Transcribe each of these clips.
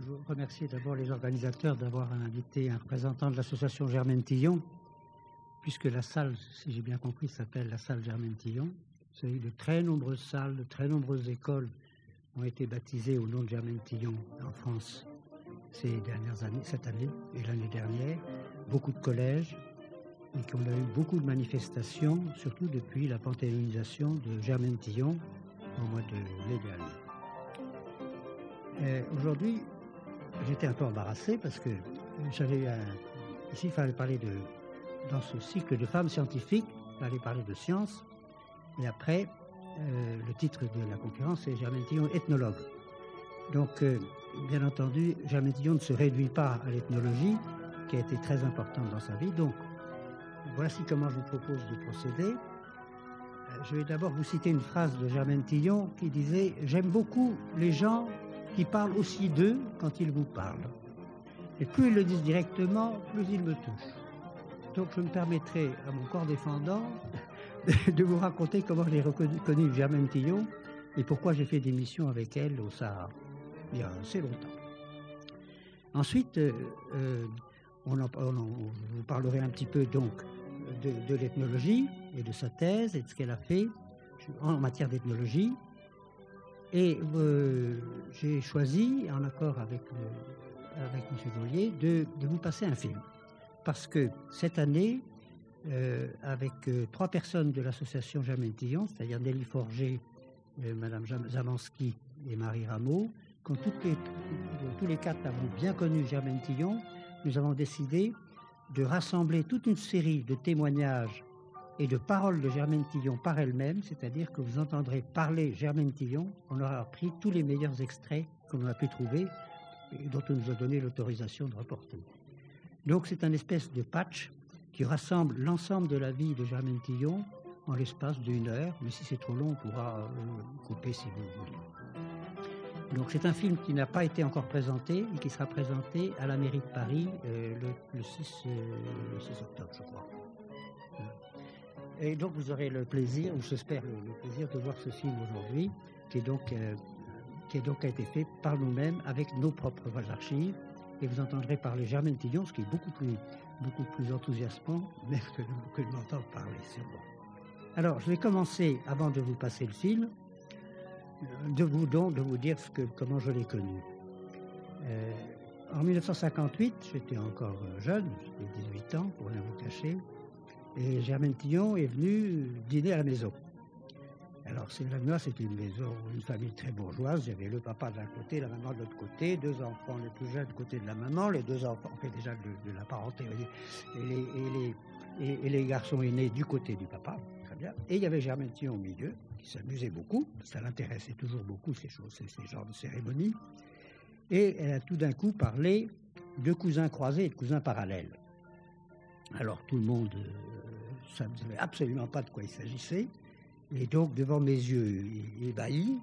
toujours remercier d'abord les organisateurs d'avoir invité un représentant de l'association Germaine Tillon, puisque la salle, si j'ai bien compris, s'appelle la salle Germaine Tillon. Vous de très nombreuses salles, de très nombreuses écoles ont été baptisées au nom de Germaine Tillon en France ces dernières années, cette année et l'année dernière. Beaucoup de collèges, et qu'on a eu beaucoup de manifestations, surtout depuis la panthéonisation de Germaine Tillon au mois de mai dernier. Euh, aujourd'hui, j'étais un peu embarrassé parce que j'avais un... Ici, il fallait parler de... Dans ce cycle de femmes scientifiques, il fallait parler de science. Et après, euh, le titre de la conférence est Germaine Tillon, ethnologue. Donc, euh, bien entendu, Germaine Tillon ne se réduit pas à l'ethnologie, qui a été très importante dans sa vie. Donc, voici comment je vous propose de procéder. Je vais d'abord vous citer une phrase de Germaine Tillon qui disait J'aime beaucoup les gens qui parlent aussi d'eux quand ils vous parlent. Et plus ils le disent directement, plus ils me touchent. Donc je me permettrai à mon corps défendant de vous raconter comment j'ai reconnu Germaine Tillon et pourquoi j'ai fait des missions avec elle au Sahara, il y a assez longtemps. Ensuite, euh, euh, on, vous parlerai un petit peu donc de l'ethnologie et de sa thèse et de ce qu'elle a fait en matière d'ethnologie. Et euh, j'ai choisi, en accord avec, avec M. De, vous passer un film. Parce que cette année, euh, avec euh, trois personnes de l'association Germaine Tillon, c'est-à-dire Nelly Forger, Mme Zamansky et Marie Rameau, quand tous les quatre avons bien connu Germaine Tillon, nous avons décidé de rassembler toute une série de témoignages et de paroles de Germaine Tillon par elle-même, c'est-à-dire que vous entendrez parler Germaine Tillon, on aura pris tous les meilleurs extraits qu'on a pu trouver et dont on nous a donné l'autorisation de reporter. Donc c'est un espèce de patch qui rassemble l'ensemble de la vie de Germaine Tillon en l'espace d'une heure, mais si c'est trop long, on pourra euh, couper si vous voulez. Donc c'est un film qui n'a pas été encore présenté et qui sera présenté à la mairie de Paris euh, le, le, 6, euh, le 6 octobre, je crois. Et donc vous aurez le plaisir, ou j'espère le, plaisir de voir ce film aujourd'hui, qui est donc euh, qui est donc a été fait par nous-mêmes avec nos propres archives. Et vous entendrez parler Germaine Tillon, ce qui est beaucoup plus beaucoup plus enthousiasmant même que de, m'entendre parler. Alors, je vais commencer, avant de vous passer le film, de vous donc de vous dire que, comment je l'ai connu. Euh, en 1958, j'étais encore jeune, j'avais 18 ans, pour rien vous cacher, et Germaine Tillon est venue dîner à la maison. Alors, c'est là c'était une maison, une famille très bourgeoise. J'avais le papa d'un côté, la maman de l'autre côté, deux enfants les plus jeunes du côté de la maman, les deux enfants fait déjà de, la parenté, et les, et, les, et, garçons aînés du côté du papa, très bien. Et il y avait Germaine Tillon au milieu, qui s'amusait beaucoup, ça l'intéressait toujours beaucoup ces choses, ces, ces genres de cérémonies. Et elle a tout d'un coup parlé de cousins croisés et de cousins parallèles. Alors tout le monde, euh, ça ne savait absolument pas de quoi il s'agissait. Et donc, devant mes yeux ébahis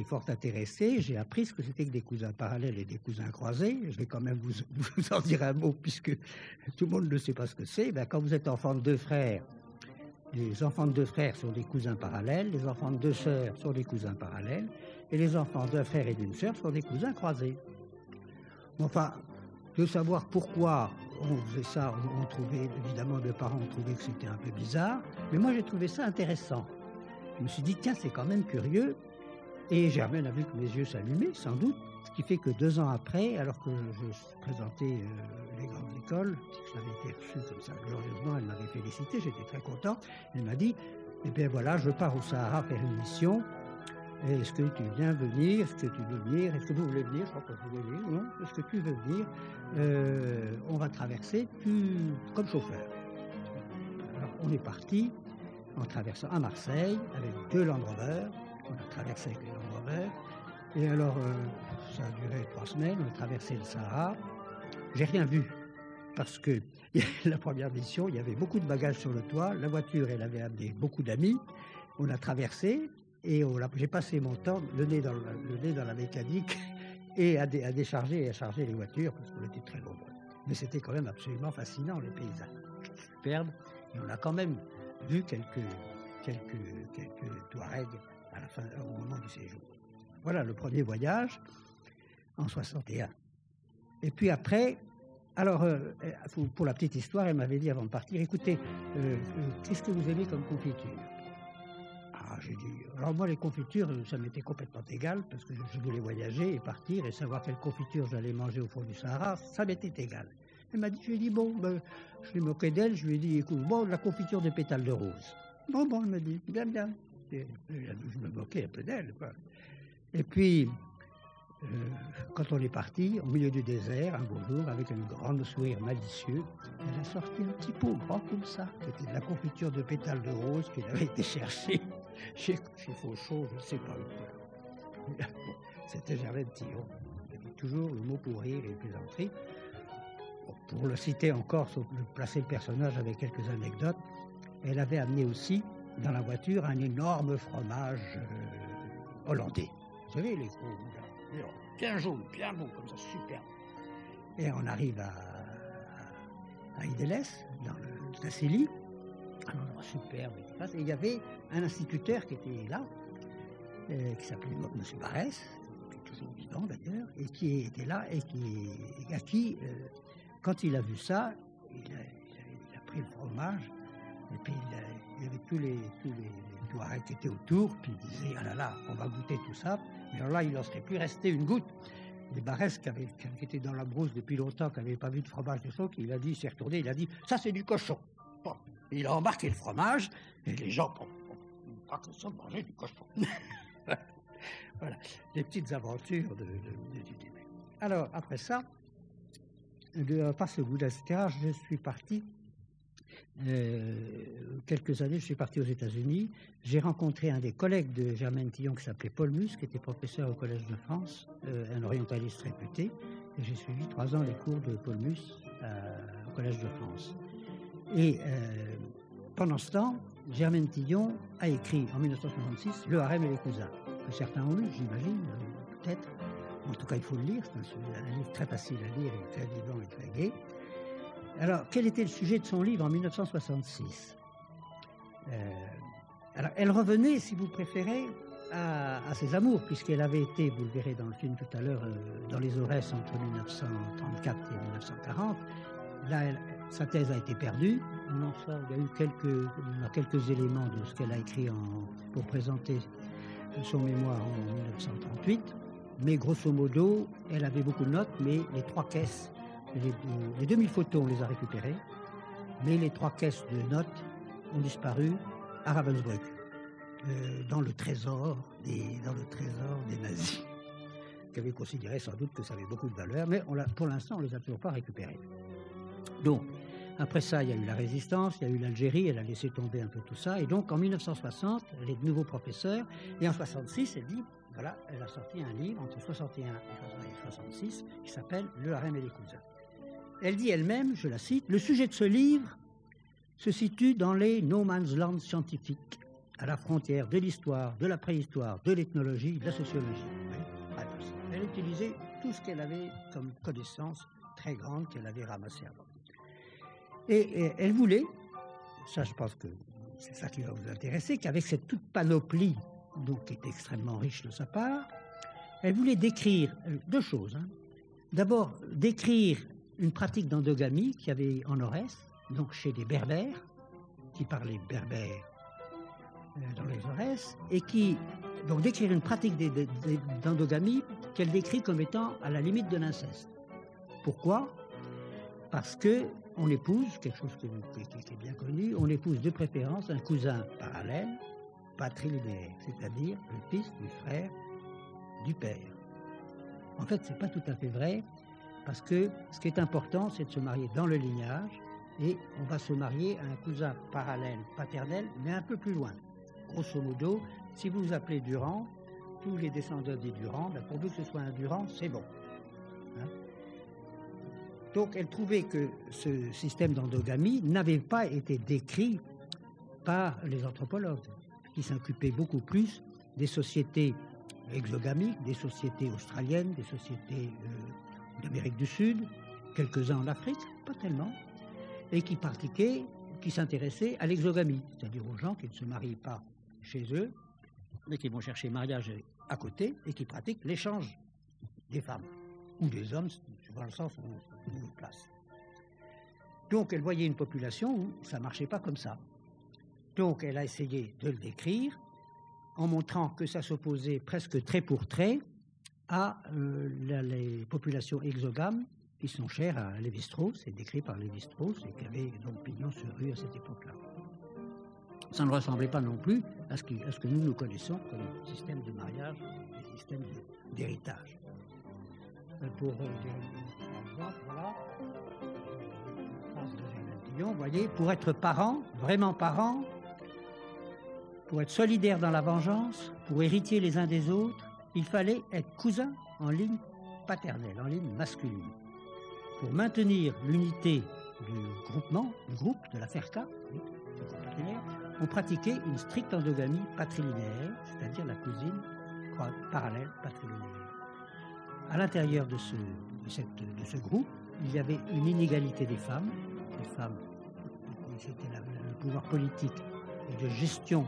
et fort intéressé, j'ai appris ce que c'était que des cousins parallèles et des cousins croisés. Je vais quand même vous, vous en dire un mot, puisque tout le monde ne sait pas ce que c'est. Ben, quand vous êtes enfant de deux frères, les enfants de deux frères sont des cousins parallèles, les enfants de deux sœurs sont des cousins parallèles, et les enfants d'un frère et d'une sœur sont des cousins croisés. Enfin, de savoir pourquoi on faisait ça, on, trouvait, évidemment, mes parents ont trouvé que c'était un peu bizarre, mais moi j'ai trouvé ça intéressant. Je me suis dit, tiens, c'est quand même curieux. Et Germaine a vu que mes yeux s'allumaient, sans doute. Ce qui fait que deux ans après, alors que je, je présentais euh, les grandes écoles, que j'avais été reçu comme ça glorieusement, elle m'avait félicité, j'étais très content. Elle m'a dit, eh bien voilà, je pars au Sahara faire une mission. Est-ce que tu viens venir? Est-ce que tu veux venir? Est-ce que vous voulez venir? Je crois que vous voulez venir. Non? Est-ce que tu veux venir? Euh, On va traverser tu, comme chauffeur. Alors, on est parti en traversant à Marseille avec deux Land Rover. On a traversé avec les Land Rover. Et alors, euh, ça a duré trois semaines. On a traversé le Sahara. J'ai rien vu parce que la première mission, il y avait beaucoup de bagages sur le toit. La voiture, elle avait amené beaucoup d'amis. On a traversé et j'ai passé mon temps le nez dans, le, le nez dans la mécanique et à, dé, à, décharger et à charger les voitures parce qu'on était très nombreux. Mais c'était quand même absolument fascinant, les paysages superbes. Et on a quand même vu quelques, quelques, quelques Touaregs à la fin, au moment du séjour. Voilà le premier voyage en 61. Et puis après, alors, euh, pour la petite histoire, elle m'avait dit avant de partir, écoutez, euh, qu'est-ce que vous aimez comme confiture Ah, j'ai dit, alors moi les confitures, ça m'était complètement égal, parce que je voulais voyager et partir et savoir quelle confiture j'allais manger au fond du Sahara, ça m'était égal. Elle m'a dit, je lui ai dit, bon, ben, je lui moqué d'elle, je lui ai dit, écoute, bon, la confiture de pétales de rose. Bon, bon, elle m'a dit, bien, bien. Je me moquais un peu d'elle, quoi. Et puis, euh, quand on est parti, au milieu du désert, un beau jour, avec un grand sourire malicieux, elle a sorti un petit pot grand comme ça, qui était de la confiture de pétales de rose qu'il avait été chercher chez, chez Fauchon, je ne sais pas. C'était Germaine Tillon. Il avait toujours le mot pour rire et plaisanterie. Pour le citer encore, placer le personnage avec quelques anecdotes, elle avait amené aussi dans la voiture un énorme fromage euh, hollandais. Vous savez, les gros, bien jaune, bien beau, comme ça, super. Et on arrive à, à dans le Tassélie, un endroit superbe, et il y avait un instituteur qui était là, euh, qui s'appelait M. Barès, qui est toujours vivant d'ailleurs, et qui était là, et qui, à qui, euh, quand il a vu ça, il a, pris le fromage, et puis il, avait tous les, tous les, qui étaient autour, puis il disait, ah là là, on va goûter tout ça. Et alors là, il n'en serait plus resté une goutte. Les Barès, qui, avaient, qui étaient dans la brousse depuis longtemps, qui n'avaient pas vu de fromage de soc, il a dit, il s'est retourné, il a dit, ça c'est du cochon. Il a embarqué le fromage, et les gens, pas que manger du cochon. voilà, les petites aventures de, du début. Alors, après ça, de, par ce bout je suis parti euh, quelques années, je suis parti aux États-Unis. J'ai rencontré un des collègues de Germaine Tillon qui s'appelait Paul Mus, qui était professeur au Collège de France, euh, un orientaliste réputé. Et j'ai suivi trois ans les cours de Paul Mus euh, au Collège de France. Et pendant ce temps, Germaine Tillon a écrit en 1966 Le harem et les cousins, que certains ont lu, j'imagine, peut-être. En tout cas, il faut le lire. C'est un, livre très facile à lire, et très vivant et très gai. Alors, quel était le sujet de son livre en 1966 euh, alors, Elle revenait, si vous préférez, à, ses amours, puisqu'elle avait été, vous le verrez dans le film tout à l'heure, euh, dans les Aurès entre 1934 et 1940. Là, sa thèse a été perdue. Il y a eu quelques, éléments de ce qu'elle a écrit pour présenter son mémoire en 1938. Mais grosso modo, elle avait beaucoup de notes, mais les trois caisses les, 2000 photos, on les a récupérées, mais les trois caisses de notes ont disparu à Ravensbrück, euh, dans, le trésor des, dans le trésor des nazis, qui avaient considéré sans doute que ça avait beaucoup de valeur, mais pour l'instant, on ne les a toujours pas récupérées. Donc, après ça, il y a eu la résistance, il y a eu l'Algérie, elle a laissé tomber un peu tout ça, et donc en 1960, elle est de nouveau professeure, et en 66, elle dit, voilà, elle a sorti un livre entre 61 et 66 qui s'appelle Le harem et les cousins. Elle dit elle-même, je la cite, le sujet de ce livre se situe dans les no man's land scientifiques, à la frontière de l'histoire, de la préhistoire, de l'ethnologie, de la sociologie. Elle utilisait tout ce qu'elle avait comme connaissance très grande qu'elle avait ramassée avant. Et, elle voulait, ça je pense que c'est ça qui va vous intéresser, qu'avec cette toute panoplie, donc qui est extrêmement riche de sa part, elle voulait décrire euh, deux choses. Hein. D'abord, décrire une pratique d'endogamie qu'il y avait en Aurès, donc chez des berbères, qui parlaient berbère euh, dans les Aurès, et qui, donc décrire une pratique d'endogamie qu'elle décrit comme étant à la limite de l'inceste. Pourquoi? Parce que on épouse, quelque chose qui, est bien connu, on épouse de préférence un cousin parallèle, patrilinéaire, c'est-à-dire le fils du frère du père. En fait, ce n'est pas tout à fait vrai. Parce que ce qui est important, c'est de se marier dans le lignage et on va se marier à un cousin parallèle paternel, mais un peu plus loin. Grosso modo, si vous vous appelez Durand, tous les descendants des Durand, ben pourvu que ce soit un Durand, c'est bon. Donc elle trouvait que ce système d'endogamie n'avait pas été décrit par les anthropologues, qui s'occupaient beaucoup plus des sociétés exogamiques, des sociétés australiennes, des sociétés euh, d'Amérique du Sud, quelques-uns en Afrique, pas tellement, et qui pratiquaient, qui s'intéressaient à l'exogamie, c'est-à-dire aux gens qui ne se marient pas chez eux, mais qui vont chercher mariage à côté et qui pratiquent l'échange des femmes. ou des hommes, dans le sens où on place. Donc elle voyait une population où ça ne marchait pas comme ça. Donc elle a essayé de le décrire en montrant que ça s'opposait presque trait pour trait à euh, les populations exogames qui sont chères à Lévi-Strauss, c'est décrit par Lévi-Strauss et qui avaient donc pignon sur rue à cette époque-là. Ça ne ressemblait pas non plus à ce, que nous nous connaissons comme système de mariage système d'héritage. Pour euh, vous voyez, pour être parent, vraiment parent, pour être solidaire dans la vengeance, pour hériter les uns des autres, il fallait être cousin en ligne paternelle, en ligne masculine pour maintenir l'unité du groupement, du groupe, de la FERCA, on pratiquait une stricte endogamie patrilinéaire, c'est-à-dire la cousine parallèle patrilinéaire. À l'intérieur de ce, groupe, il y avait une inégalité des femmes. Les femmes, c'était le pouvoir politique et de gestion,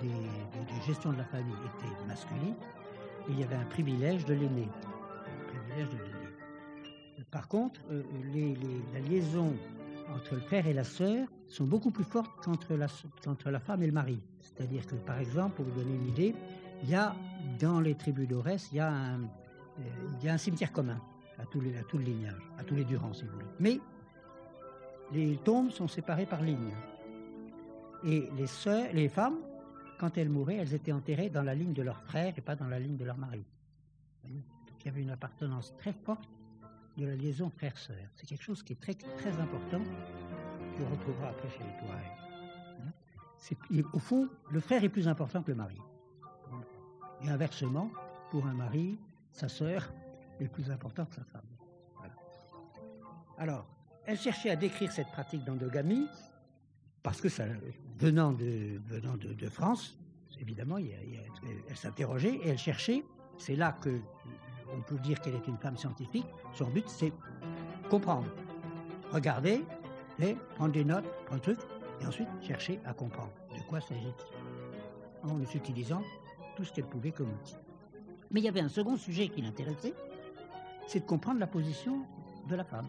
de, gestion de la famille était masculine. il y avait un privilège de l'aîné. par contre, euh, la liaison entre le père et la sœur sont beaucoup plus fortes qu'entre la, femme et le mari. C'est-à-dire que, par exemple, pour vous donner une idée, il y a dans les tribus d'Orès, il, y a un, euh, cimetière commun à tous les, tout le lignage, à tous les Durand, si vous voulez. Mais les tombes sont séparées par ligne. Et les sœurs, les femmes, quand elles mouraient, elles étaient enterrées dans la ligne de leur frère et pas dans la ligne de leur mari. il y avait une appartenance très forte de la liaison frère-sœur. C'est quelque chose qui est très, très important, qu'on retrouvera après chez les Touaregs. Au fond, le frère est plus important que le mari. Et inversement, pour un mari, sa sœur est plus importante que sa femme. Alors, elle cherchait à décrire cette pratique d'endogamie, parce que ça, venant de, venant de, France, évidemment, elle s'interrogeait et elle cherchait, c'est là que on peut dire qu'elle est une femme scientifique, son but c'est comprendre, regarder, et prendre des notes, prendre un truc, et ensuite chercher à comprendre de quoi s'agit-il, en utilisant tout ce qu'elle pouvait comme outil. Mais il y avait un second sujet qui l'intéressait, c'est de comprendre la position de la femme.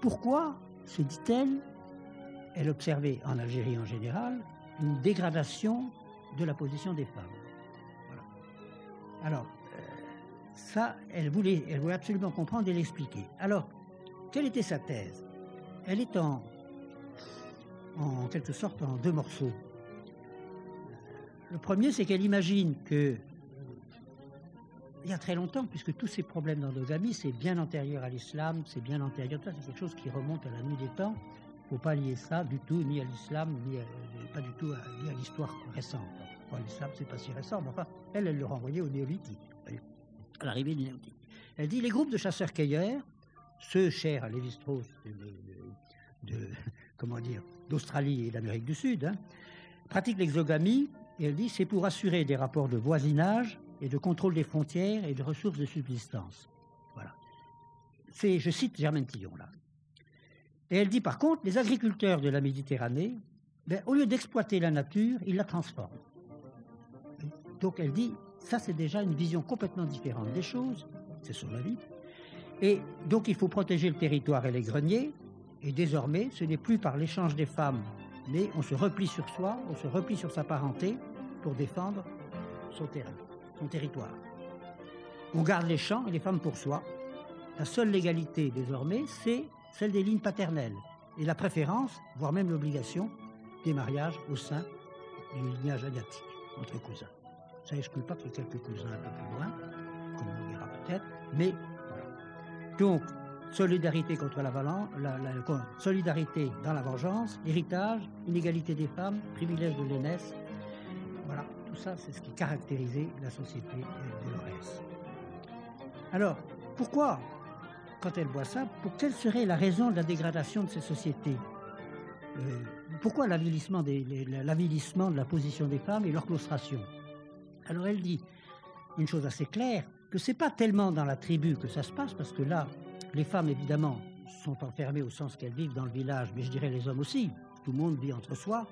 Pourquoi, se dit-elle, elle observait en Algérie en général une dégradation de la position des femmes? Alors, ça, elle voulait, elle voulait absolument comprendre et l'expliquer. Alors, quelle était sa thèse? Elle est en, en quelque sorte en deux morceaux. Le premier, c'est qu'elle imagine que, il y a très longtemps, puisque tous ces problèmes d'endogamie, c'est bien antérieur à l'islam, c'est bien antérieur, ça c'est quelque chose qui remonte à la nuit des temps. Il ne faut pas lier ça du tout, ni à l'islam, ni pas du tout à, à l'histoire récente. l'islam, c'est pas si récent, mais enfin, elle, elle le renvoyait au néolithique à l'arrivée du néolithique. Elle dit les groupes de chasseurs-cueilleurs, ceux chers à Lévi-Strauss de, comment dire, d'Australie et d'Amérique du Sud, hein, pratiquent l'exogamie, et elle dit c'est pour assurer des rapports de voisinage et de contrôle des frontières et de ressources de subsistance. Voilà. C'est, je cite Germaine Tillon là. Et elle dit par contre, les agriculteurs de la Méditerranée, ben, au lieu d'exploiter la nature, ils la transforment. Donc elle dit, ça, c'est déjà une vision complètement différente des choses. C'est son avis. Et donc, il faut protéger le territoire et les greniers. Et désormais, ce n'est plus par l'échange des femmes, mais on se replie sur soi, on se replie sur sa parenté pour défendre son terrain, territoire. On garde les champs et les femmes pour soi. La seule légalité désormais, c'est celle des lignes paternelles et la préférence, voire même l'obligation, des mariages au sein du lignage asiatique entre cousins. Ça n'exclut pas ait quelques cousins un peu plus loin, comme on dira peut-être, mais Donc, solidarité contre la, la, solidarité dans la vengeance, héritage, inégalité des femmes, privilège de l'aînesse. Tout ça, c'est ce qui caractérisait la société de l'ORS. Alors, pourquoi, quand elle voit ça, pour quelle serait la raison de la dégradation de ces sociétés euh, Pourquoi l'avilissement de la position des femmes et leur claustration alors elle dit une chose assez claire, que c'est pas tellement dans la tribu que ça se passe, parce que là, les femmes, évidemment, sont enfermées au sens qu'elles vivent dans le village, mais je dirais les hommes aussi, tout le monde vit entre soi.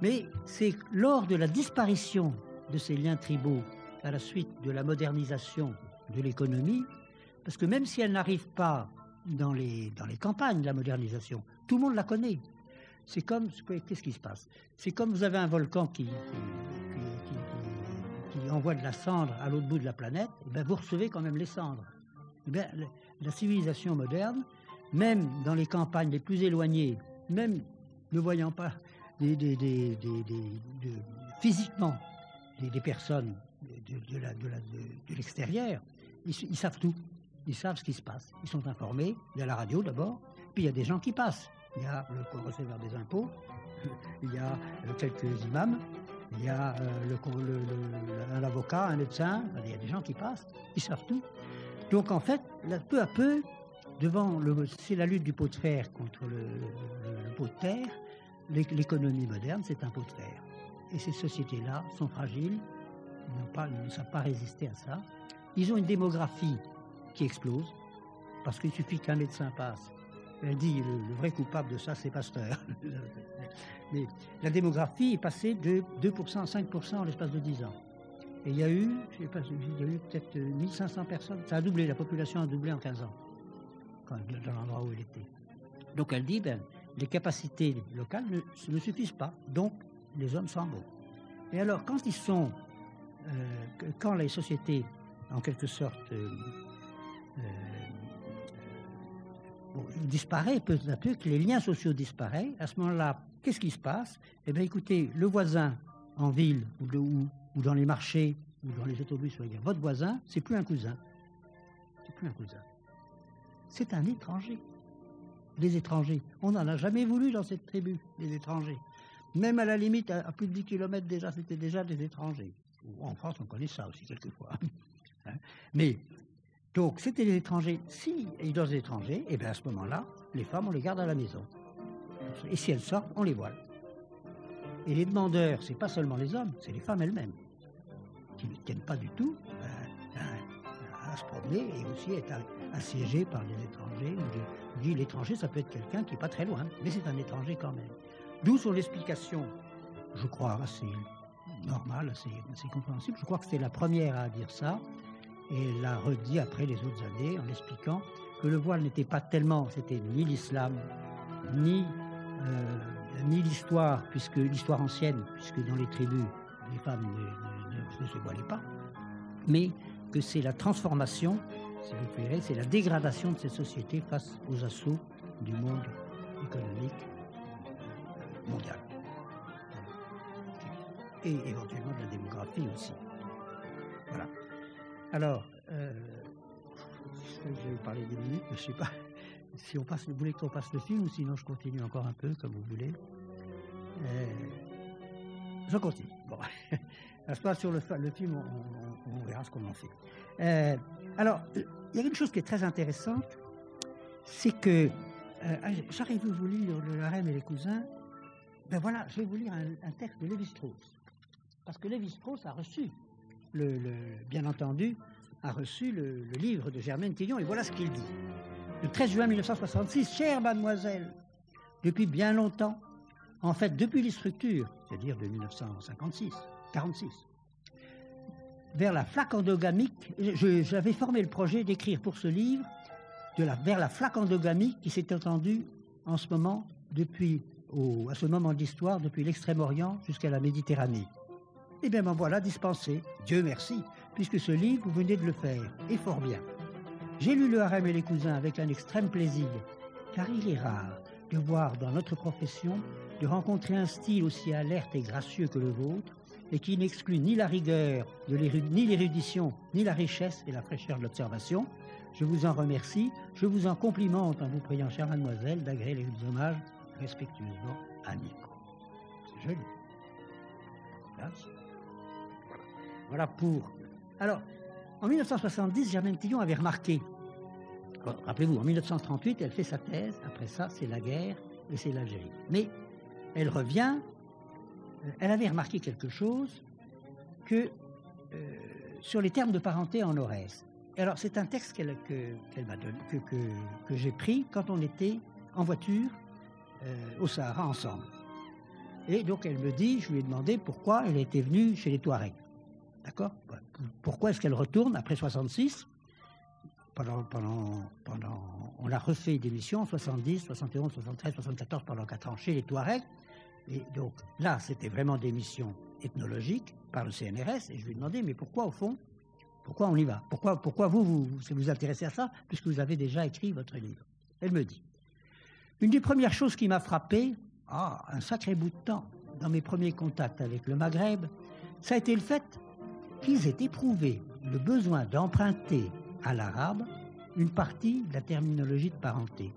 Mais c'est lors de la disparition de ces liens tribaux, à la suite de la modernisation de l'économie, parce que même si elle n'arrive pas dans les, dans les campagnes la modernisation, tout le monde la connaît. C'est comme, qu'est-ce qui se passe? C'est comme vous avez un volcan qui, qui, envoie de la cendre à l'autre bout de la planète, et eh bien vous recevez quand même les cendres. Eh bien, la civilisation moderne, même dans les campagnes les plus éloignées, même ne voyant pas physiquement des, personnes de, l'extérieur, ils, savent tout. Ils savent ce qui se passe. Ils sont informés. Il y a la radio d'abord, puis il y a des gens qui passent. Il y a le receveur des impôts, il y a euh, quelques imams, il y a euh, un avocat, un médecin, il y a des gens qui passent, ils savent tout. Donc en fait, peu à peu, devant le, c'est la lutte du pot de fer contre le, pot de terre, l'économie moderne, c'est un pot de fer. Et ces sociétés-là sont fragiles, pas, ne savent pas résister à ça. Ils ont une démographie qui explose, parce qu'il suffit qu'un médecin passe. Elle dit, le, vrai coupable de ça, c'est Pasteur. Mais la démographie est passée de 2% à 5% en l'espace de 10 ans. Et il y a eu, je sais pas, il y a eu peut-être 1500 personnes. Ça a doublé, la population a doublé en 15 ans, dans l'endroit où elle était. Donc elle dit, ben, les capacités locales ne, suffisent pas. Donc les hommes s'en vont. Et alors, quand ils sont, euh, quand les sociétés, en quelque sorte, euh, euh, disparaît peu à peu, que les liens sociaux disparaissent, à ce moment-là, qu'est-ce qui se passe? Eh bien, écoutez, le voisin en ville ou, ou, dans les marchés ou dans les autobus, votre voisin, c'est plus un cousin. C'est plus un cousin. C'est un étranger. Les étrangers. On n'en a jamais voulu dans cette tribu, les étrangers. Même à la limite, à, plus de 10 km déjà, c'était déjà des étrangers. En France, on connaît ça aussi quelquefois. Hein? Mais donc, c'était les étrangers. Si ils des étrangers, et eh bien à ce moment-là, les femmes, on les garde à la maison. Et si elles sortent, on les voile. Et les demandeurs, c'est pas seulement les hommes, c'est les femmes elles-mêmes, qui ne tiennent pas du tout euh, à, se promener et aussi être assiégées par les étrangers. Je dis l'étranger, ça peut être quelqu'un qui n'est pas très loin, mais c'est un étranger quand même. D'où son explication, je crois, assez normale, assez, compréhensible. Je crois que c'est la première à dire ça et l'a redit après les autres années en expliquant que le voile n'était pas tellement, c'était ni l'islam, ni, euh, ni l'histoire, puisque l'histoire ancienne, puisque dans les tribus, les femmes ne, se voilaient pas, mais que c'est la transformation, si vous préférez, c'est la dégradation de ces sociétés face aux assauts du monde économique mondial. Et éventuellement de la démographie aussi. Voilà. Alors, euh, je vais vous parler des minutes, je ne sais pas si on passe, vous voulez qu'on passe le film ou sinon je continue encore un peu, comme vous voulez. Euh, je continue. Bon. passe sur le, film, on, verra ce qu'on en fait. Euh, alors, il y a une chose qui est très intéressante, c'est que j'arrive à vous lire Le harem et les cousins. Ben voilà, je vais vous lire un, texte de Lévi-Strauss. Parce que Lévi-Strauss a reçu le, bien entendu, a reçu le, livre de Germaine Tillon, et voilà ce qu'il dit. Le 13 juin 1966, chère mademoiselle, depuis bien longtemps, en fait depuis les structures, c'est-à-dire de 1956, 46, vers la flaque endogamique, j'avais formé le projet d'écrire pour ce livre vers la flaque endogamique qui s'est étendue en ce moment depuis à ce moment de l'histoire depuis l'Extrême-Orient jusqu'à la Méditerranée. Eh bien, m'en voilà dispensé. Dieu merci, puisque ce livre, vous venez de le faire, et fort bien. J'ai lu Le Harem et les cousins avec un extrême plaisir, car il est rare de voir dans notre profession de rencontrer un style aussi alerte et gracieux que le vôtre, et qui n'exclut ni la rigueur, ni l'érudition, ni la richesse et la fraîcheur de l'observation. Je vous en remercie, je vous en complimente en vous priant, chère mademoiselle, d'agréer les hommages respectueusement amicaux. C'est joli. Voilà pour. Alors, en 1970, Germaine Tillon avait remarqué, rappelez-vous, en 1938, elle fait sa thèse, après ça, c'est la guerre et c'est l'Algérie. Mais elle revient, elle avait remarqué quelque chose que euh, sur les termes de parenté en Aurès. Alors, c'est un texte m'a donné, que, que, j'ai pris quand on était en voiture euh, au Sahara ensemble. Et donc, elle me dit, je lui ai demandé pourquoi elle était venue chez les Touaregs. D'accord? Pourquoi est-ce qu'elle retourne après 66 pendant, pendant, pendant, on a refait des missions, 70, 71, 73, 74, pendant 4 ans chez les Touaregs. Et donc là, c'était vraiment des missions ethnologiques par le CNRS. Et je lui ai demandé, mais pourquoi au fond Pourquoi on y va? Pourquoi, vous, vous vous intéressez à ça, puisque vous avez déjà écrit votre livre? Elle me dit, une des premières choses qui m'a frappé, ah, un sacré bout de temps, dans mes premiers contacts avec le Maghreb, ça a été le fait qu'ils aient éprouvé le besoin d'emprunter à l'arabe une partie de la terminologie de parenté.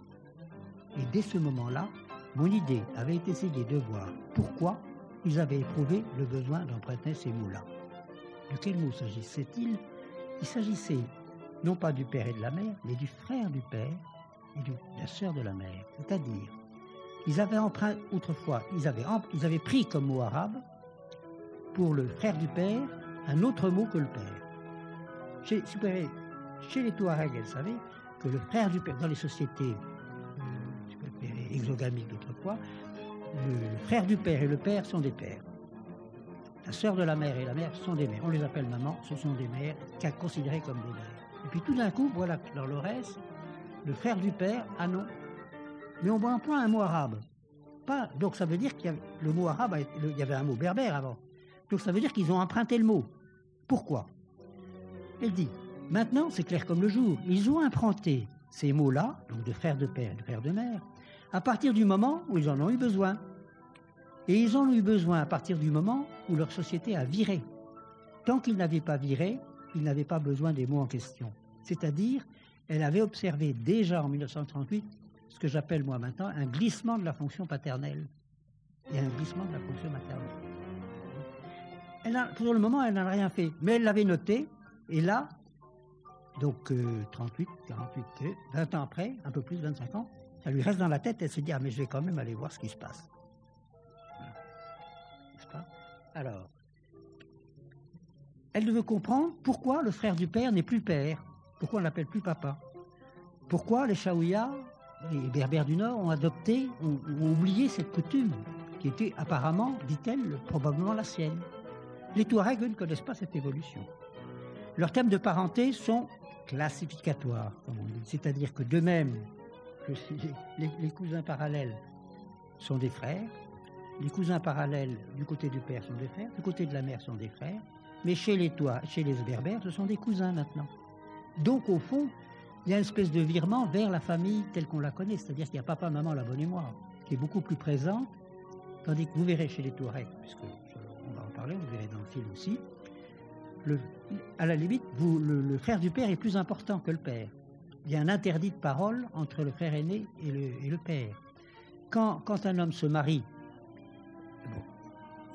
Et dès ce moment-là, mon idée avait été essayé de voir pourquoi ils avaient éprouvé le besoin d'emprunter ces mots-là? De quel mot s'agissait-il? Il s'agissait non pas du père et de la mère, mais du frère du père et de la sœur de la mère. C'est-à-dire, ils avaient emprunté autrefois, ils avaient, ils avaient pris comme mot arabe pour le frère du père un autre mot que le père. Chez, les Touaregs, elle savait que le frère du père, dans les sociétés euh, exogamiques le frère du père et le père sont des pères. La sœur de la mère et la mère sont des mères. On les appelle maman, ce sont des mères, considérées comme des mères. Et puis tout d'un coup, voilà que dans le reste, le frère du père, ah non. Mais on voit un point un mot arabe. Pas, donc ça veut dire qu'il y le mot arabe, il y avait un mot berbère avant. Donc ça veut dire qu'ils ont emprunté le mot. Pourquoi? Elle dit, maintenant c'est clair comme le jour, ils ont emprunté ces mots-là, donc de frère de père et de frère de mère, à partir du moment où ils en ont eu besoin. Et ils en ont eu besoin à partir du moment où leur société a viré. Tant qu'ils n'avaient pas viré, ils n'avaient pas besoin des mots en question. C'est-à-dire, elle avait observé déjà en 1938 ce que j'appelle moi maintenant un glissement de la fonction paternelle et un glissement de la fonction maternelle. Pour le moment, elle n'a rien fait, mais elle l'avait noté, et là, donc 38, 48, 20 ans après, un peu plus, 25 ans, ça lui reste dans la tête, elle se dit, ah mais je vais quand même aller voir ce qui se passe. Pas? Alors, elle veut comprendre pourquoi le frère du père n'est plus père, pourquoi on l'appelle plus papa, pourquoi les Chaouïas, les Berbères du Nord ont adopté, ont, ont oublié cette coutume qui était apparemment, dit-elle, probablement la sienne. Les Touaregs ne connaissent pas cette évolution. Leurs thèmes de parenté sont classificatoires. C'est-à-dire que de les, cousins parallèles sont des frères, les cousins parallèles du côté du père sont des frères, du côté de la mère sont des frères, mais chez les chez les Berbères, ce sont des cousins maintenant. Donc au fond, il y a une espèce de virement vers la famille telle qu'on la connaît, c'est-à-dire qu'il y a papa, maman, la bonne mémoire, qui est beaucoup plus présente, tandis que vous verrez chez les Touaregs, puisque on va en parler, vous verrez dans le film aussi, à la limite, le, frère du père est plus important que le père. Il y a un interdit de parole entre le frère aîné et le, et le père. Quand, quand, un homme se marie, bon,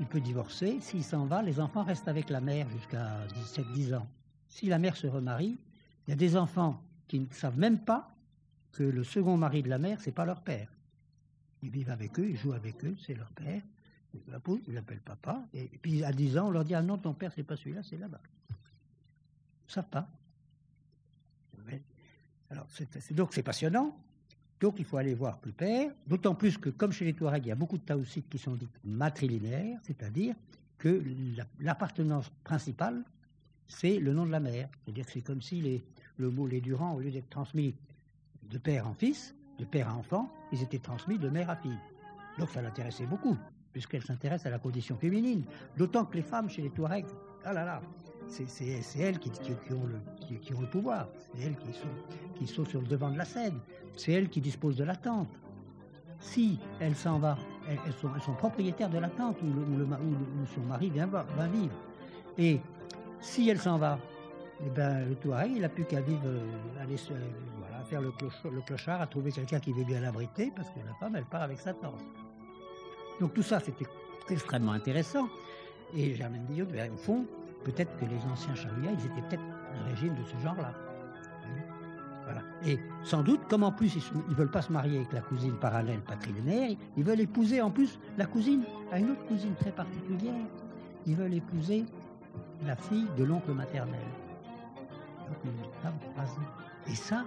il peut divorcer. S'il s'en va, les enfants restent avec la mère jusqu'à 17-10 ans. Si la mère se remarie, il y a des enfants qui ne savent même pas que le second mari de la mère, c'est pas leur père. Ils vivent avec eux, ils jouent avec eux, c'est leur père. Ils l'appellent papa. Et puis à 10 ans, on leur dit Ah non, ton père, c'est pas celui-là, c'est là-bas. Ils ne savent pas. Alors, c'est, donc c'est passionnant. Donc il faut aller voir plus père. D'autant plus que, comme chez les Touaregs, il y a beaucoup de taoussites qui sont dites matrilinéaires, c'est-à-dire que l'appartenance principale, c'est le nom de la mère. C'est-à-dire que c'est comme si les, le mot les Durand, au lieu d'être transmis de père en fils, de père à enfant, ils étaient transmis de mère à fille. Donc ça l'intéressait beaucoup, puisqu'elle s'intéresse à la condition féminine. D'autant que les femmes chez les Touaregs, ah là là, c'est elles qui, ont le, pouvoir, c'est elles qui sont, sur le devant de la scène, c'est elles qui disposent de la tente. Si elle s'en va, elles, sont, propriétaires de la tente où, où, son mari va vivre. Et si elle s'en va, eh ben, le Touareg, il n'a plus qu'à vivre, euh, aller voilà, faire le, cloch, le, clochard, à trouver quelqu'un qui veut bien l'abriter, parce que la femme, elle part avec sa tante. Donc tout ça, c'était extrêmement intéressant. Et Germaine ben, au fond, peut-être que les anciens Chaouia, ils étaient peut-être un régime de ce genre-là. Voilà. Et sans doute, comme en plus ils ne veulent pas se marier avec la cousine parallèle patrilinéaire, ils veulent épouser en plus la cousine à une autre cousine très particulière. Ils veulent épouser la fille de l'oncle maternel. Et ça,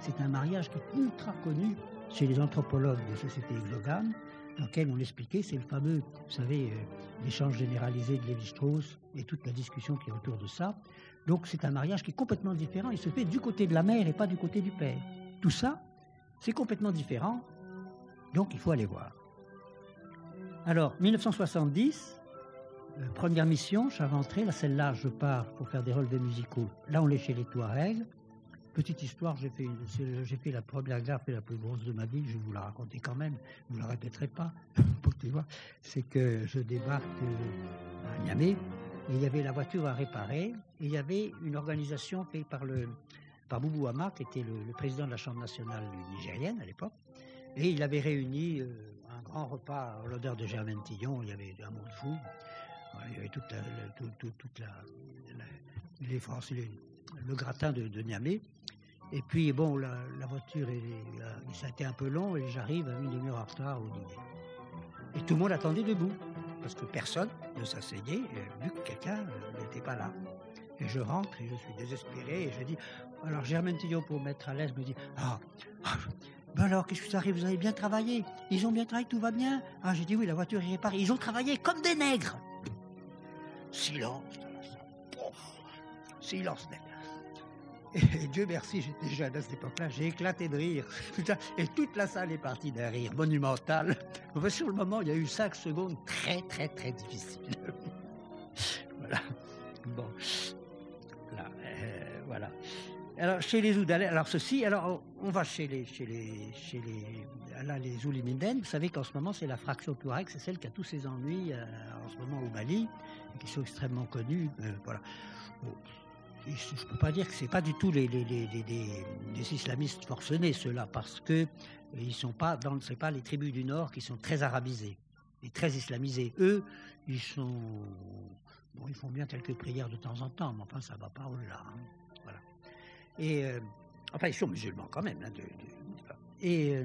c'est un mariage qui est ultra connu chez les anthropologues des sociétés exogames, dans lequel on expliquait, c'est le fameux, vous savez, euh, l'échange généralisé de Lévi-Strauss et toute la discussion qui est autour de ça. Donc c'est un mariage qui est complètement différent. Il se fait du côté de la mère et pas du côté du père. Tout ça, c'est complètement différent. Donc il faut aller voir. Alors, 1970, euh, première mission, Chaventré, là celle-là, je pars pour faire des relevés musicaux. Là, on est chez les Touaregs. Petite histoire, j'ai fait, la première gaffe et la plus grosse de ma vie, je vous la raconter quand même, je ne la répéterai pas, pour que c'est que je débarque euh, à Niamey, et il y avait la voiture à réparer, et il y avait une organisation faite par, le, par Boubou Hama, qui était le, président de la Chambre nationale nigérienne à l'époque, et il avait réuni euh, un grand repas à l'odeur de Germaine Tillon, il y avait un monde fou, il y avait toute la, toute, la, les Français, le gratin de, de Niamey, et puis, bon, la, voiture, ça a été un peu long et j'arrive à une demi-heure en retard au dîner. Et tout le monde attendait debout, parce que personne ne s'asseyait, vu que quelqu'un euh, n'était pas là. Et je rentre et je suis désespéré et je dis, alors Germaine Tillot, pour mettre à l'aise, me dit, ah, ah ben alors, qu'est-ce que ça arrive Vous avez bien travaillé? Ils ont bien travaillé, tout va bien? Ah, j'ai dit oui, la voiture est réparée. Ils ont travaillé comme des nègres. Silence. Silence net. Et Dieu merci, j'étais jeune à cette époque-là, j'ai éclaté de rire. Et toute la salle est partie d'un rire monumental. sur le moment, il y a eu cinq secondes très, très, très difficiles. voilà. Bon. Là, euh, voilà. Alors, chez les Oudalais, alors ceci, alors on va chez les, chez les, chez les, là, les Vous savez qu'en ce moment, c'est la fraction Touareg, c'est celle qui a tous ses ennuis euh, en ce moment au Mali, qui sont extrêmement connus. Euh, voilà je ne peux pas dire que ce pas du tout les, islamistes forcenés, ceux-là, parce que euh, ils sont pas les tribus du Nord qui sont très arabisées et très islamisées. Eux, ils sont, bon, ils font bien quelques prières de temps en temps, mais enfin, ça ne va pas au-delà. Hein. voilà. Et euh, enfin, ils sont musulmans quand même. Hein, et euh,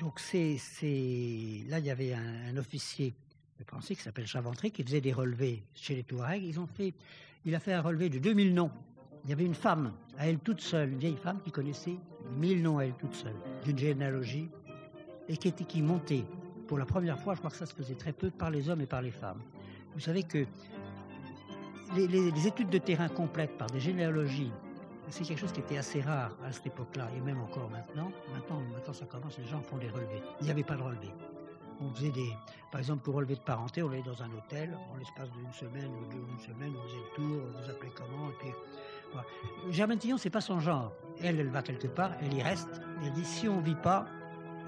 donc c'est, là, il y avait un officier le Français qui s'appelle Chaventré, qui faisait des relevés chez les Touaregs. Ils ont fait, il a fait un relevé de 2000 noms. Il y avait une femme, à elle toute seule, une vieille femme qui connaissait 1000 noms à elle toute seule, d'une généalogie, et qui, était, qui montait pour la première fois, je crois que ça se faisait très peu, par les hommes et par les femmes. Vous savez que les, études de terrain complètes par des généalogies, c'est quelque chose qui était assez rare à cette époque-là, et même encore maintenant. Maintenant, maintenant ça commence, les gens font des relevés. Il n'y avait pas de relevés on faisait des, par exemple, pour relever de parenté, on allait dans un hôtel, en l'espace d'une semaine ou d'une semaine, on faisait le tour, on vous appelez comment, et puis, voilà. Germaine Tillon, c'est pas son genre. Elle, elle va quelque part, elle y reste, elle dit, si on vit pas,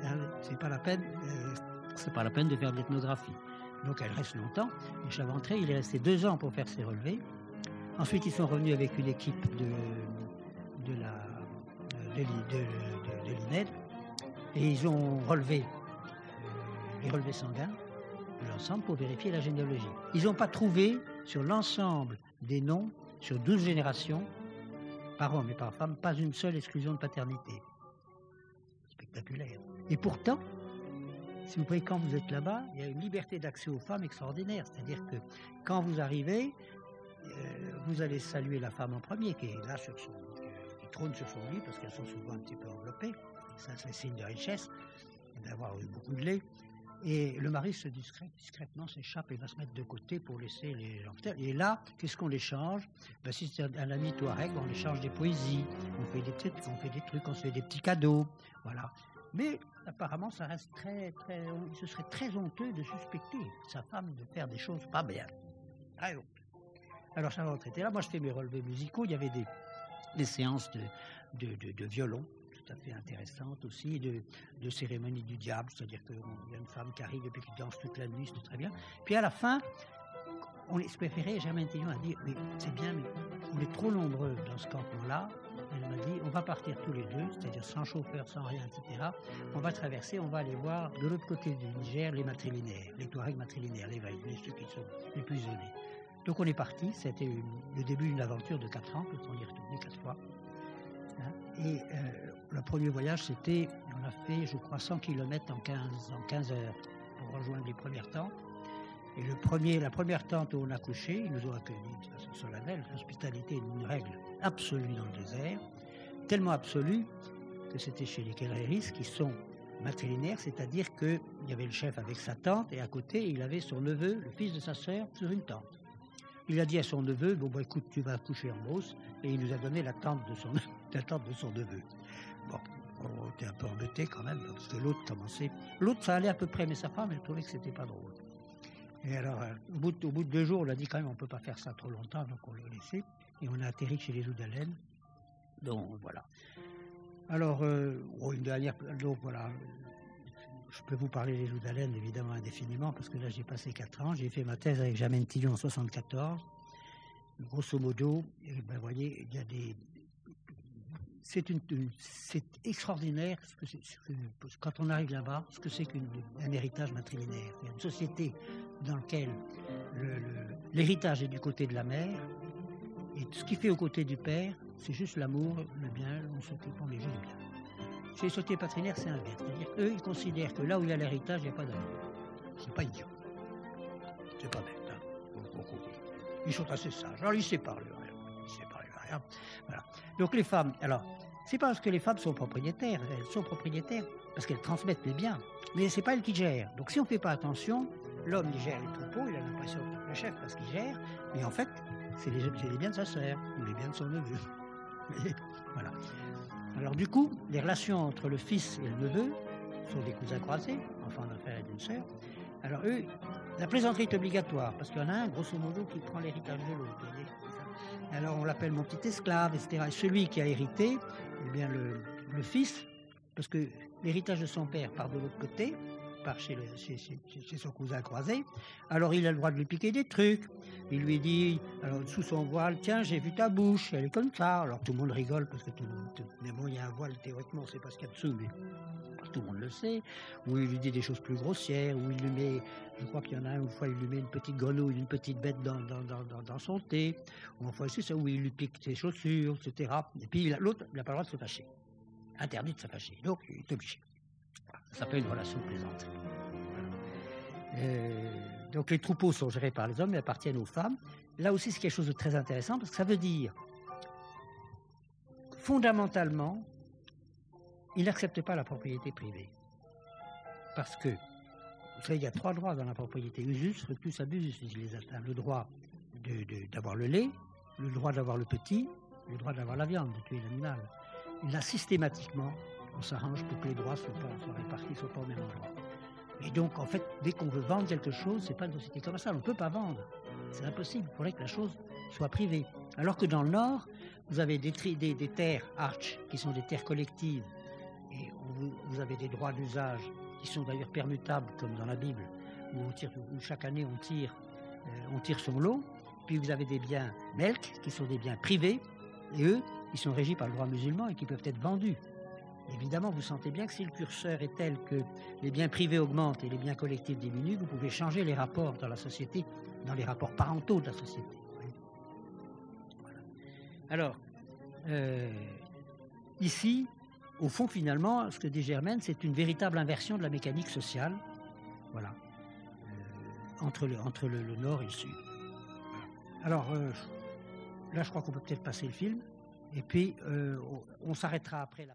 hein, c'est pas la peine, euh, c'est pas la peine de faire de l'ethnographie. Donc elle reste longtemps. Et Chaventré, il est resté deux ans pour faire ses relevés. Ensuite, ils sont revenus avec une équipe de, de, de, de l'INED et ils ont relevé les relevés sanguins de l'ensemble pour vérifier la généalogie. Ils n'ont pas trouvé sur l'ensemble des noms, sur 12 générations, par homme et par femme, pas une seule exclusion de paternité. Spectaculaire. Et pourtant, si vous voyez, quand vous êtes là-bas, il y a une liberté d'accès aux femmes extraordinaire. C'est-à-dire que quand vous arrivez, euh, vous allez saluer la femme en premier, qui est là sur son, qui trône sur son lit, parce qu'elles sont souvent un petit peu enveloppées. Ça, c'est signe de richesse, d'avoir eu beaucoup de lait. Et le mari se discret, discrètement s'échappe et va se mettre de côté pour laisser les gens. Et là, qu'est-ce qu'on échange ben, Si c'est un ami Touareg, on échange des poésies, on fait des, trucs, on fait des trucs, on se fait des petits cadeaux. Voilà. Mais apparemment, ça reste très, très. Ce serait très honteux de suspecter sa femme de faire des choses pas bien. Très honteux. Alors, ça va retraiter là. Moi, je fais mes relevés musicaux. Il y avait des, séances de, violon à fait intéressante aussi, de, de cérémonie du diable, c'est-à-dire qu'il y a une femme qui arrive et puis qui danse toute la nuit, c'est très bien. Puis à la fin, on est préféré, Germaine Tillon a dit, mais c'est bien, mais on est trop nombreux dans ce campement-là. Elle m'a dit, on va partir tous les deux, c'est-à-dire sans chauffeur, sans rien, etc. On va traverser, on va aller voir de l'autre côté du Niger les matrilinéaires, les Touaregs matrilinéaires, les Vaïs, ceux qui sont les plus isolés. Donc on est parti, c'était le début d'une aventure de 4 ans, on y retourné 4 fois. Hein. Euh, le premier voyage, c'était, on a fait, je crois, 100 km en 15, en 15 heures pour rejoindre les premières tentes. Et le premier, la première tente où on a couché, ils nous ont accueillis de façon solennelle. L'hospitalité est une règle absolue dans le désert, tellement absolue que c'était chez les Kelleris qui sont matrilinéaire, c'est-à-dire qu'il y avait le chef avec sa tante et à côté, il avait son neveu, le fils de sa sœur, sur une tente. Il a dit à son neveu, bon, bah, écoute, tu vas coucher en brousse, et il nous a donné la tente de son, la tente de son neveu. Bon, on était un peu embêtés quand même, parce que l'autre commençait. L'autre, ça allait à peu près, mais sa femme, elle trouvait que c'était pas drôle. Et alors, euh, au bout, de, deux jours, on a dit quand même, on peut pas faire ça trop longtemps, donc on l'a laissé. Et on a atterri chez les Oudalen. Donc, voilà. Alors, euh, oh, une dernière, donc voilà, je peux vous parler des loups d'haleine évidemment indéfiniment parce que là j'ai passé 4 ans, j'ai fait ma thèse avec Germaine Tillon en 74. Grosso modo, eh ben, voyez, il y a des. C'est une, c'est extraordinaire quand on arrive là-bas, ce que c'est qu'un héritage matrilinéaire. Il y a une société dans laquelle l'héritage est du côté de la mère et ce qui fait au côté du père, c'est juste l'amour, le bien, on s'occupe, on est juste bien. Chez les sociétés patrinaires, c'est inverse. C'est-à-dire qu'eux, ils considèrent que là où il y a l'héritage, il n'y a pas d'amour. C'est pas idiot. C'est pas bête. Hein. Ils sont assez sages. Alors, ils séparent le. Ils séparent le rien. Voilà. Donc, les femmes, alors, c'est pas parce que les femmes sont propriétaires. Elles sont propriétaires parce qu'elles transmettent les biens. Mais c'est pas elles qui gèrent. Donc, si on ne fait pas attention, l'homme, il gère les troupeaux, il a l'impression que le chef parce qu'il gère. Mais en fait, c'est les, les, biens de sa sœur ou les biens de son neveu. voilà. Alors du coup, les relations entre le fils et le neveu sont des cousins croisés, enfants d'un frère et d'une sœur. Alors eux, la plaisanterie est obligatoire, parce qu'il y en a un, grosso modo, qui prend l'héritage de l'autre. Alors on l'appelle mon petit esclave, etc. Et celui qui a hérité, eh bien le, le fils, parce que l'héritage de son père part de l'autre côté, part chez, son cousin croisé, alors il a le droit de lui piquer des trucs. Il lui dit, sous son voile, tiens, j'ai vu ta bouche, elle est comme ça. Alors tout le monde rigole parce que tout le monde. Mais bon, il y a un voile théoriquement, c'est pas ce qu'il y a dessous, mais tout le monde le sait. Ou il lui dit des choses plus grossières, ou il lui met, je crois qu'il y en a une fois, il lui met une petite grenouille, une petite bête dans, dans, dans, dans son thé. Ou enfin, c'est ça, où il lui pique ses chaussures, etc. Et puis l'autre, il n'a pas le droit de se fâcher. Interdit de se fâcher. Donc, il est obligé. Ça être une relation plaisante. Euh, donc les troupeaux sont gérés par les hommes et appartiennent aux femmes. Là aussi, c'est quelque chose de très intéressant parce que ça veut dire, fondamentalement, ils n'acceptent pas la propriété privée. Parce que, vous savez, il y a trois droits dans la propriété. Usus, rectus, abusus, si les. Le droit d'avoir le lait, le droit d'avoir le petit, le droit d'avoir la viande, de tuer l'animal. Là, systématiquement, on s'arrange pour que les droits soient, pas, répartis, soient pas au même endroit. Et donc, en fait, dès qu'on veut vendre quelque chose, c'est pas une société commerciale. On ne peut pas vendre. C'est impossible. Il faudrait que la chose soit privée. Alors que dans le Nord, vous avez des, terres arches, qui sont des terres collectives, et vous, avez des droits d'usage, qui sont d'ailleurs permutables, comme dans la Bible, où chaque année on tire, euh, on tire son lot. Puis vous avez des biens melk, qui sont des biens privés, et eux, ils sont régis par le droit musulman et qui peuvent être vendus. Évidemment, vous sentez bien que si le curseur est tel que les biens privés augmentent et les biens collectifs diminuent, vous pouvez changer les rapports dans la société, dans les rapports parentaux de la société. Alors, euh, ici, au fond, finalement, ce que dit Germaine, c'est une véritable inversion de la mécanique sociale, voilà, euh, entre, le, nord et le sud. Alors, euh, là, je crois qu'on peut peut-être passer le film, et puis on s'arrêtera après la